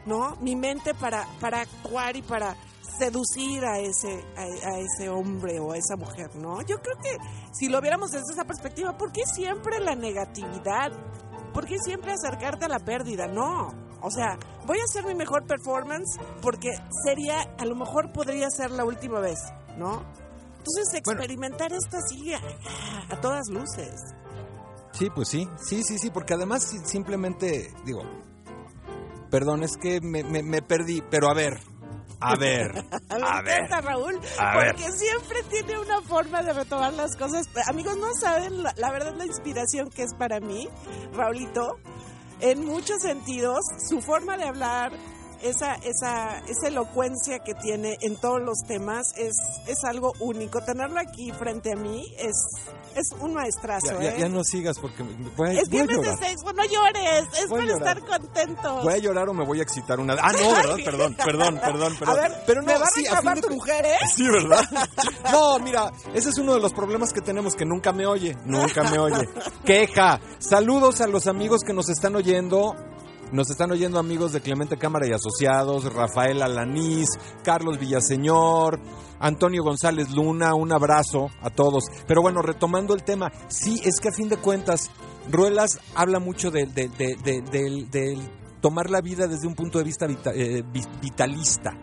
¿no? Mi mente para, para actuar y para seducir a ese, a, a ese hombre o a esa mujer, ¿no? Yo creo que si lo viéramos desde esa perspectiva, ¿por qué siempre la negatividad? ¿Por qué siempre acercarte a la pérdida? No. O sea, voy a hacer mi mejor performance porque sería, a lo mejor podría ser la última vez, ¿no? Entonces, experimentar esto así a, a todas luces. Sí, pues sí, sí, sí, sí, porque además si- simplemente, digo, perdón, es que me, me- me perdí, pero a ver, a ver, [LAUGHS] a ver, encanta, Raúl, a ver. porque siempre tiene una forma de retomar las cosas. Amigos, no saben la, la verdad la inspiración que es para mí, Raulito, en muchos sentidos, su forma de hablar, esa, esa, esa elocuencia que tiene en todos los temas es, es algo único. Tenerlo aquí frente a mí es, es un maestrazo, ya, ya- ¿eh? ya no sigas porque me- voy, a- es voy a viernes de llorar. sexo, no llores, es Voy a para llorar. estar contentos. ¿Voy a llorar o me voy a excitar una Ah, no, ¿verdad? Perdón, [LAUGHS] perdón, perdón, A perdón. ver, pero no, me va a sí, reclamar de tu mujer, ¿eh? Sí, ¿verdad? [LAUGHS] No, mira, ese es uno de los problemas que tenemos, que nunca me oye, nunca me oye. Queja. Saludos a los amigos que nos están oyendo Nos están oyendo amigos de Clemente Cámara y Asociados, Rafael Alanís, Carlos Villaseñor, Antonio González Luna, un abrazo a todos. Pero bueno, retomando el tema, sí, es que a fin de cuentas, Ruelas habla mucho de, de- de- tomar la vida desde un punto de vista eh, vi- vitalista.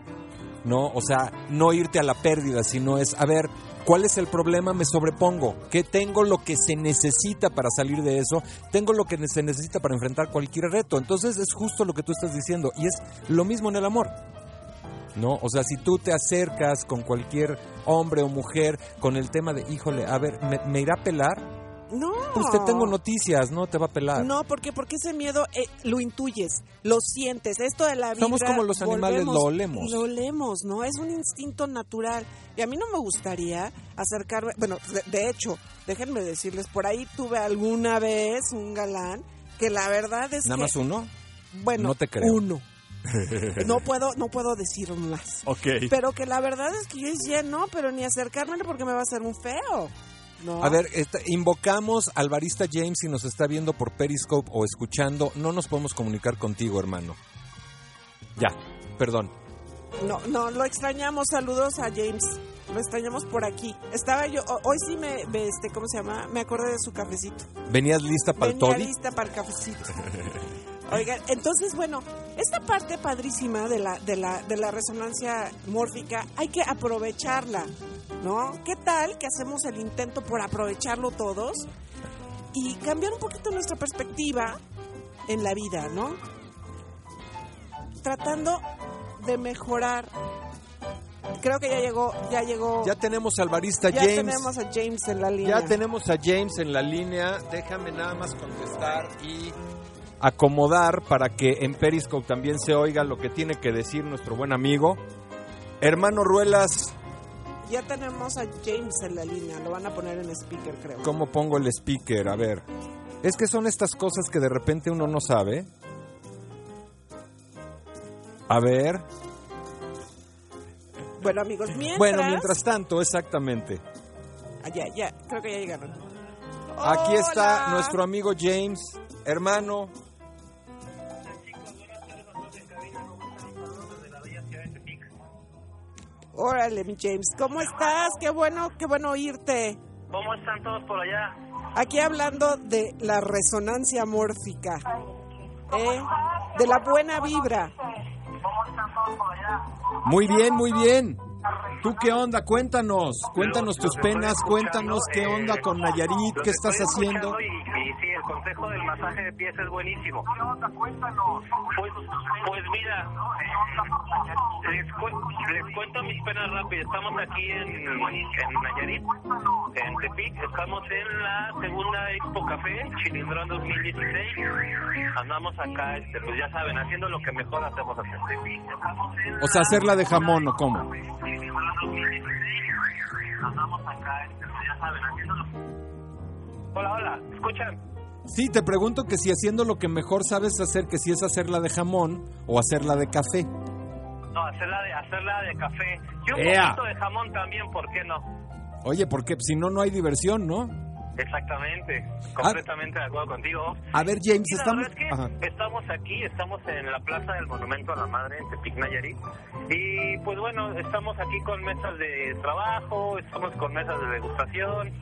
¿no? O sea, no irte a la pérdida, sino es, a ver, ¿cuál es el problema? Me sobrepongo. ¿Qué tengo lo que se necesita para salir de eso? Tengo lo que se necesita para enfrentar cualquier reto. Entonces es justo lo que tú estás diciendo. Y es lo mismo en el amor. ¿No? O sea, si tú te acercas con cualquier hombre o mujer con el tema de, híjole, a ver, ¿me, me irá a pelar? No. Pues te tengo noticias, no te va a pelar. No, porque porque ese miedo eh, lo intuyes, lo sientes. Esto de la vida. Somos como los animales, lo olemos. Lo olemos, ¿no? Es un instinto natural. Y a mí no me gustaría acercarme. Bueno, de, de hecho, déjenme decirles, por ahí tuve alguna vez un galán que la verdad es ¿Nada que. más uno? Bueno, No te creo. uno. [LAUGHS] No puedo, no puedo decir más. Ok. Pero que la verdad es que yo decía, no, pero ni acercarme porque me va a hacer un feo. No. A ver, esta- invocamos al barista James si nos está viendo por Periscope o escuchando. No nos podemos comunicar contigo, hermano. Ya, perdón. No, no, lo extrañamos. Saludos a James. Lo extrañamos por aquí. Estaba yo, ho- hoy sí me, este, ¿cómo se llama? Me acordé de su cafecito. ¿Venías lista para el Venía lista para el cafecito. [LAUGHS] Oigan, entonces, bueno, esta parte padrísima de la, de la, de la resonancia mórfica hay que aprovecharla, ¿no? ¿Qué tal que hacemos el intento por aprovecharlo todos y cambiar un poquito nuestra perspectiva en la vida, ¿no? Tratando de mejorar. Creo que ya llegó, ya llegó. Ya tenemos al barista ya James. tenemos a James en la línea. Ya tenemos a James en la línea. Déjame nada más contestar y acomodar para que en Periscope también se oiga lo que tiene que decir nuestro buen amigo. Hermano Ruelas, Ya tenemos a James en la línea, lo van a poner en speaker, creo. ¿cómo pongo el speaker? A ver. Es que son estas cosas que de repente uno no sabe. A ver. Bueno, amigos, mientras... Bueno, mientras tanto, exactamente. Ah, ya, ya, creo que ya llegaron. Aquí está nuestro amigo James, hermano. Órale, mi James, ¿cómo estás? Qué bueno, qué bueno oírte. ¿Cómo están todos por allá? Aquí hablando de la resonancia mórfica, ¿eh? de la buena vibra. ¿Cómo están todos por allá? Muy bien, muy bien. ¿Tú qué onda? Cuéntanos, cuéntanos tus penas, cuéntanos qué onda con Nayarit, qué estás haciendo. Y, y sí, el consejo del masaje de pies es buenísimo. Pues, pues mira, les, cu- les cuento mis penas rápidas. Estamos aquí en, en Nayarit, en Tepic. Estamos en la segunda Expo Café, Chilindrón 2016. Andamos acá, este, pues ya saben, haciendo lo que mejor hacemos hacer. O sea, hacerla de jamón o cómo. Este, pues Hola, hola, ¿escuchan? Sí, te pregunto que si haciendo lo que mejor sabes hacer, que si es hacerla de jamón o hacerla de café. No, hacerla de, hacerla de café. Y un ¡Ea! poquito de jamón también, ¿por qué no? Oye, porque si no, no hay diversión, ¿no? Exactamente, completamente de acuerdo contigo. A ver, James, la estamos... es que estamos aquí, estamos en la Plaza del Monumento a la Madre en Tepic, Nayarit. Y pues bueno, estamos aquí con mesas de trabajo, estamos con mesas de degustación,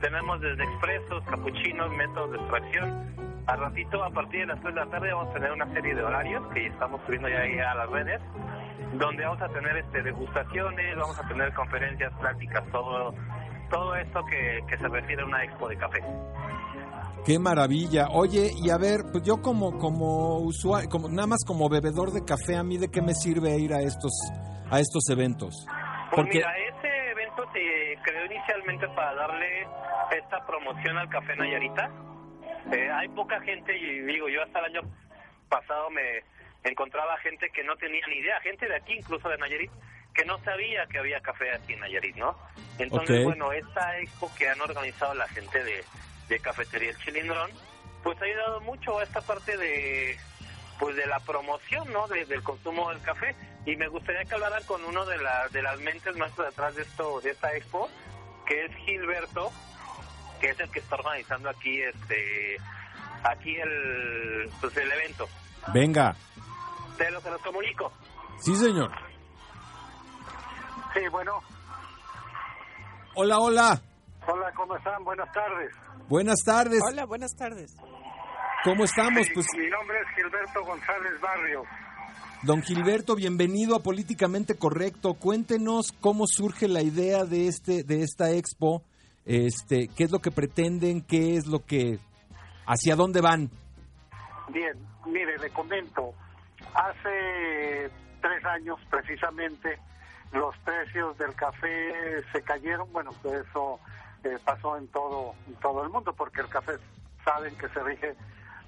tenemos desde expresos, capuchinos, métodos de extracción. Al ratito, a partir de las 3 de la tarde, vamos a tener una serie de horarios que estamos subiendo ya ahí a las redes, donde vamos a tener este degustaciones, vamos a tener conferencias, pláticas, todo todo esto que, que se refiere a una expo de café. Qué maravilla. Oye, y a ver, pues yo como como usuario, como nada más como bebedor de café, a mí de qué me sirve ir a estos a estos eventos? Pues Porque mira, ese evento se creó inicialmente para darle esta promoción al Café Nayarita. Eh, hay poca gente, y digo, yo hasta el año pasado me encontraba gente que no tenía ni idea, gente de aquí, incluso de Nayarit, que no sabía que había café aquí en Nayarit, ¿no? Entonces, bueno, esta expo que han organizado la gente de, de Cafetería El Chilindrón, pues ha ayudado mucho a esta parte de pues de la promoción, ¿no? De- del consumo del café. Y me gustaría que hablaran con uno de, la, de las mentes más detrás de esto, de esta expo, que es Gilberto, que es el que está organizando aquí, este, aquí el, pues el evento. Venga. De lo que nos comunico. Sí, señor. Sí, bueno. Hola, hola. Hola, ¿cómo están? Buenas tardes. Buenas tardes. Hola, buenas tardes. ¿Cómo estamos? Sí, Pues, Mi nombre es Gilberto González Barrios. don Gilberto, bienvenido a Políticamente Correcto. Cuéntenos cómo surge la idea de este de esta expo. Este, ¿qué es lo que pretenden? ¿Qué es lo que hacia dónde van? Bien, mire, le comento. Hace tres años precisamente los precios del café se cayeron. Bueno, pues eso eh, pasó en todo, todo el mundo porque el café saben que se rige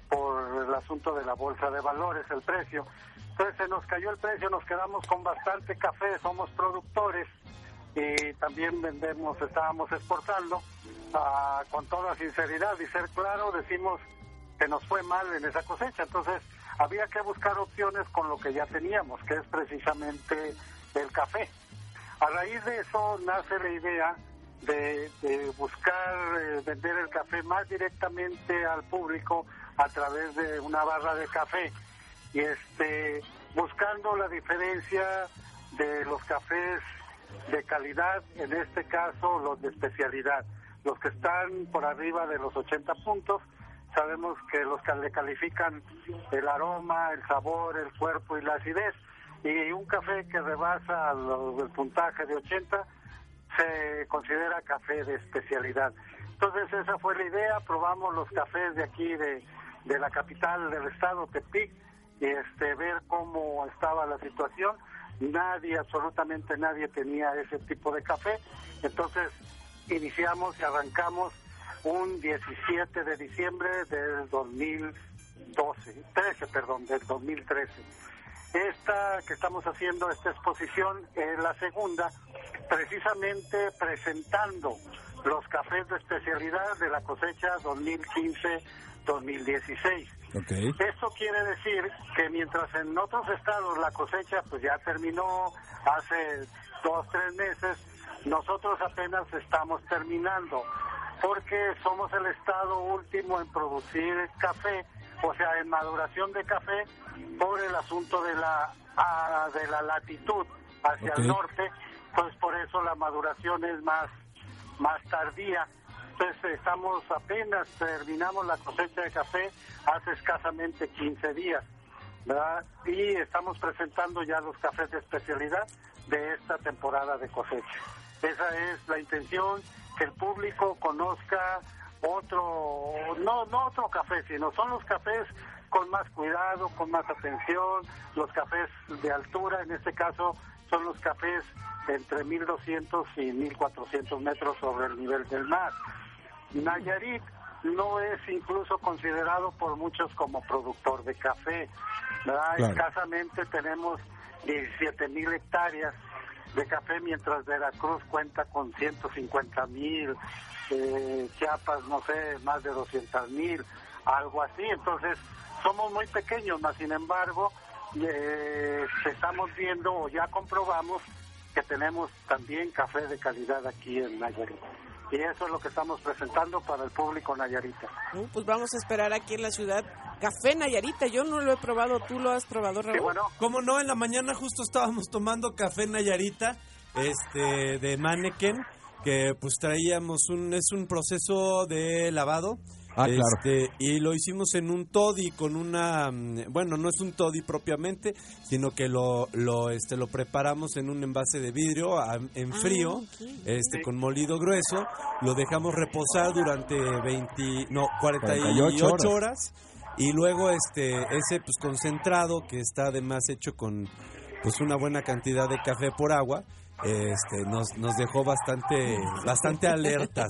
por el asunto de la bolsa de valores, el precio. Entonces se nos cayó el precio, nos quedamos con bastante café, somos productores y también vendemos, estábamos exportando. Ah, con toda sinceridad y ser claro, decimos que nos fue mal en esa cosecha. Entonces había que buscar opciones con lo que ya teníamos, que es precisamente el café. A raíz de eso nace la idea de, de buscar eh, vender el café más directamente al público a través de una barra de café. Y este buscando la diferencia de los cafés de calidad, en este caso los de especialidad, los que están por arriba de los 80 puntos, sabemos que los que le califican el aroma, el sabor, el cuerpo y la acidez, y un café que rebasa el puntaje de 80 se considera café de especialidad. Entonces esa fue la idea, probamos los cafés de aquí de, de la capital del estado, Tepic, y este, ver cómo estaba la situación. Nadie, absolutamente nadie tenía ese tipo de café. Entonces iniciamos y arrancamos un 17 de diciembre del 2012, 13, perdón, del 2013. Esta que estamos haciendo, esta exposición, es la segunda, precisamente presentando los cafés de especialidad de la cosecha 2015-2016. Ok. Esto quiere decir que mientras en otros estados la cosecha pues ya terminó hace dos, tres meses, nosotros apenas estamos terminando, porque somos el estado último en producir café, o sea, en maduración de café, por el asunto de la, ah, de la latitud hacia el norte, pues por eso la maduración es más, más tardía. Entonces estamos apenas terminamos la cosecha de café hace escasamente 15 días, ¿verdad? Y estamos presentando ya los cafés de especialidad de esta temporada de cosecha. Esa es la intención, que el público conozca otro, no, no otro café, sino son los cafés con más cuidado, con más atención, los cafés de altura, en este caso son los cafés entre 1200 y 1400 metros sobre el nivel del mar. Nayarit no es incluso considerado por muchos como productor de café. ¿verdad? Claro. Escasamente tenemos 17 mil hectáreas de café, mientras Veracruz cuenta con 150 mil, eh, Chiapas, no sé, más de 200 mil, algo así. Entonces, somos muy pequeños, mas sin embargo, eh, estamos viendo o ya comprobamos que tenemos también café de calidad aquí en Nayarit. Y eso es lo que estamos presentando para el público nayarita. Uh, pues vamos a esperar aquí en la ciudad café Nayarita. Yo no lo he probado, ¿tú lo has probado, Raúl? bueno, ¿Cómo no? En la mañana justo estábamos tomando café Nayarita, este, de Mannequin, que pues traíamos un, es un proceso de lavado. Ah, claro. Este, y lo hicimos en un toddy con una, mm, bueno, no es un toddy propiamente, sino que lo, lo, este, lo preparamos en un envase de vidrio a- en frío, ok. este, con molido grueso, lo dejamos reposar durante 20, no, 48, 48 horas. horas. y luego este, ese pues concentrado que está además hecho con pues una buena cantidad de café por agua, este, nos, nos dejó bastante, [LAUGHS] bastante alertas.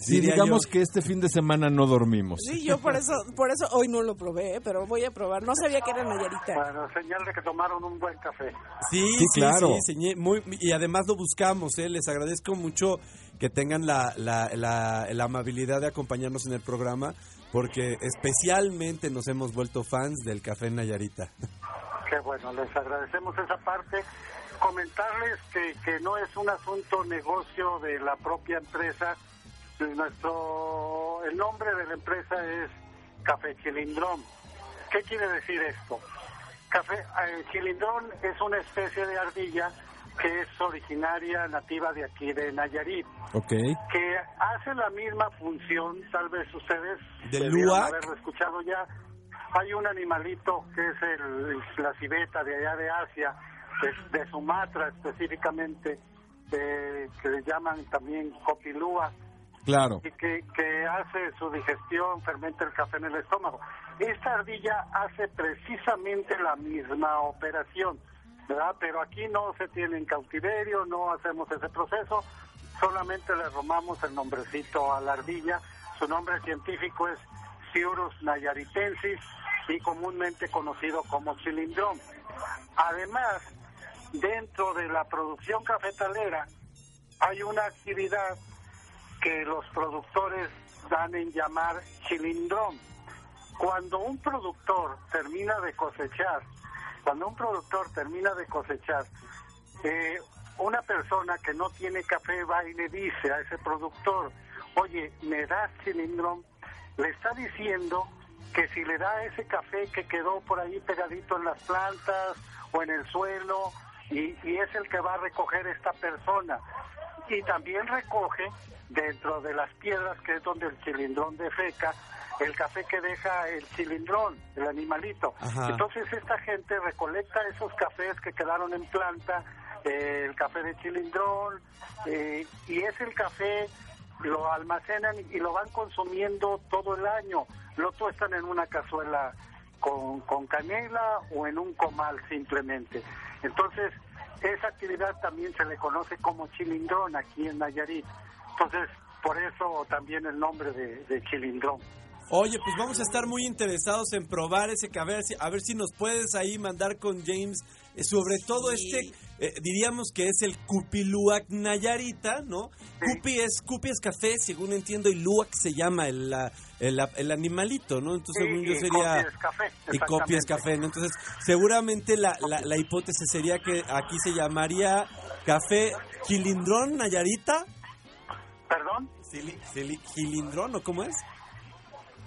Sí, digamos yo. que este fin de semana no dormimos. Sí, yo por eso, por eso hoy no lo probé, ¿eh? pero voy a probar. No sabía que era Nayarita. bueno, señal de que tomaron un buen café. Sí, Sí, sí, claro. sí, señé- muy, y además lo buscamos, ¿eh? les agradezco mucho que tengan la, la, la, la amabilidad de acompañarnos en el programa, porque especialmente nos hemos vuelto fans del café Nayarita. Qué bueno, les agradecemos esa parte. Comentarles que, que no es un asunto negocio de la propia empresa. Nuestro, el nombre de la empresa es Café Chilindrón, ¿Qué quiere decir esto? Café, eh, chilindrón es una especie de ardilla que es originaria nativa de aquí de Nayarit, Ok. que hace la misma función, tal vez ustedes ¿Del haberlo escuchado ya. Hay un animalito que es el, la civeta de allá de Asia, de, de Sumatra específicamente, eh, que le llaman también copilúa, Claro. y que, que hace su digestión, fermenta el café en el estómago. Esta ardilla hace precisamente la misma operación, ¿verdad? Pero aquí no se tiene en cautiverio, no hacemos ese proceso, solamente le romamos el nombrecito a la ardilla. Su nombre científico es Ciurus nayaritensis y comúnmente conocido como chilindrón. Además, dentro de la producción cafetalera hay una actividad que los productores dan en llamar chilindrón. Cuando un productor termina de cosechar, cuando un productor termina de cosechar, eh, una persona que no tiene café va y le dice a ese productor, oye, ¿me das chilindrón? Le está diciendo que si le da ese café que quedó por ahí pegadito en las plantas o en el suelo, y, y es el que va a recoger esta persona. Y también recoge dentro de las piedras, que es donde el chilindrón defeca, el café que deja el chilindrón, el animalito. Ajá. Entonces esta gente recolecta esos cafés que quedaron en planta, eh, el café de chilindrón, eh, y es el café, lo almacenan y lo van consumiendo todo el año. Lo tuestan en una cazuela con, con canela o en un comal simplemente. Entonces, esa actividad también se le conoce como chilindrón aquí en Nayarit. Entonces, por eso también el nombre de, de chilindrón. Oye, pues vamos a estar muy interesados en probar ese café, a ver si, a ver si nos puedes ahí mandar con James, eh, sobre todo este, eh, diríamos que es el Cupiluac Nayarita, ¿no? Cupi es, Cupi es café, según entiendo, y Luac se llama el, la- el, el animalito, ¿no? Entonces, Sí, según yo y sería... Copi es café, Y es café, ¿no? Entonces, seguramente la, la, la hipótesis sería que aquí se llamaría café Gilindrón Nayarita. ¿Perdón? Cili- cili- ¿Gilindrón o cómo es?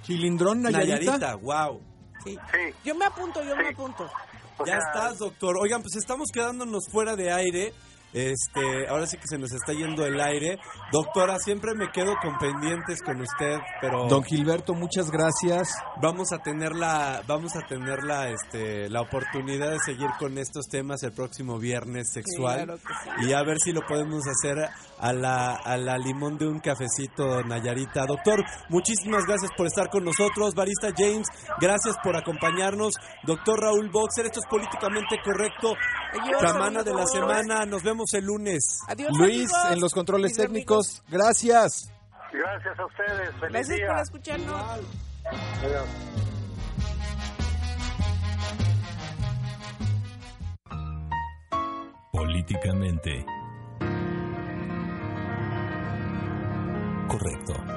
Chilindrón Nayarita. wow. Sí. Sí. Yo me apunto, yo me apunto. O Ya sea, estás, doctor. Oigan, pues estamos quedándonos fuera de aire. Este, ahora sí que se nos está yendo el aire. Doctora, siempre me quedo con pendientes con usted, pero Don Gilberto, muchas gracias. vamos a tener la, vamos a tener la, este, la oportunidad de seguir con estos temas el próximo viernes sexual Claro que sí. y a ver si lo podemos hacer a la, a la limón de un cafecito Nayarita. Doctor, muchísimas gracias por estar con nosotros. Barista James, gracias por acompañarnos. Doctor Raúl Boxer, esto es políticamente correcto. Adiós, Semana de la semana, nos vemos el lunes. Adiós, Luis, amigos. en los controles Mis técnicos, gracias. Gracias a ustedes. Feliz Gracias día. por escucharnos. Adiós. Políticamente. Correcto.